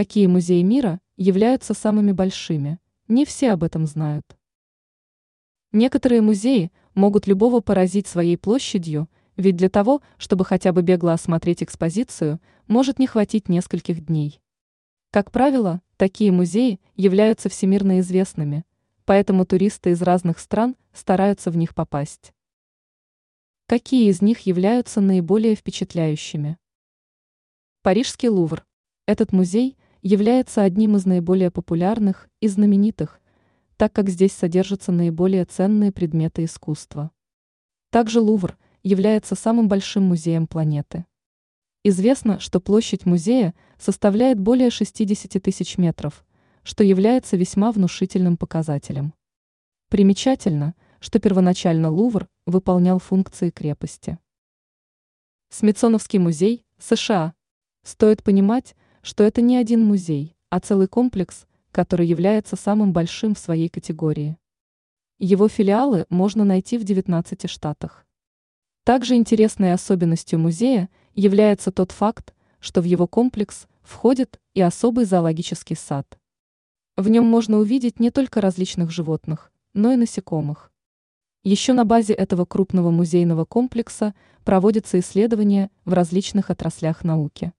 Какие музеи мира являются самыми большими? Не все об этом знают. Некоторые музеи могут любого поразить своей площадью, ведь для того, чтобы хотя бы бегло осмотреть экспозицию, может не хватить нескольких дней. Как правило, такие музеи являются всемирно известными, поэтому туристы из разных стран стараются в них попасть. Какие из них являются наиболее впечатляющими? Парижский Лувр. Этот музей является одним из наиболее популярных и знаменитых, так как здесь содержатся наиболее ценные предметы искусства. Также Лувр является самым большим музеем планеты. Известно, что площадь музея составляет более 60 тысяч метров, что является весьма внушительным показателем. Примечательно, что первоначально Лувр выполнял функции крепости. Смитсоновский музей, США. Стоит понимать, что это не один музей, а целый комплекс, который является самым большим в своей категории. Его филиалы можно найти в 19 штатах. Также интересной особенностью музея является тот факт, что в его комплекс входит и особый зоологический сад. В нем можно увидеть не только различных животных, но и насекомых. Еще на базе этого крупного музейного комплекса проводятся исследования в различных отраслях науки.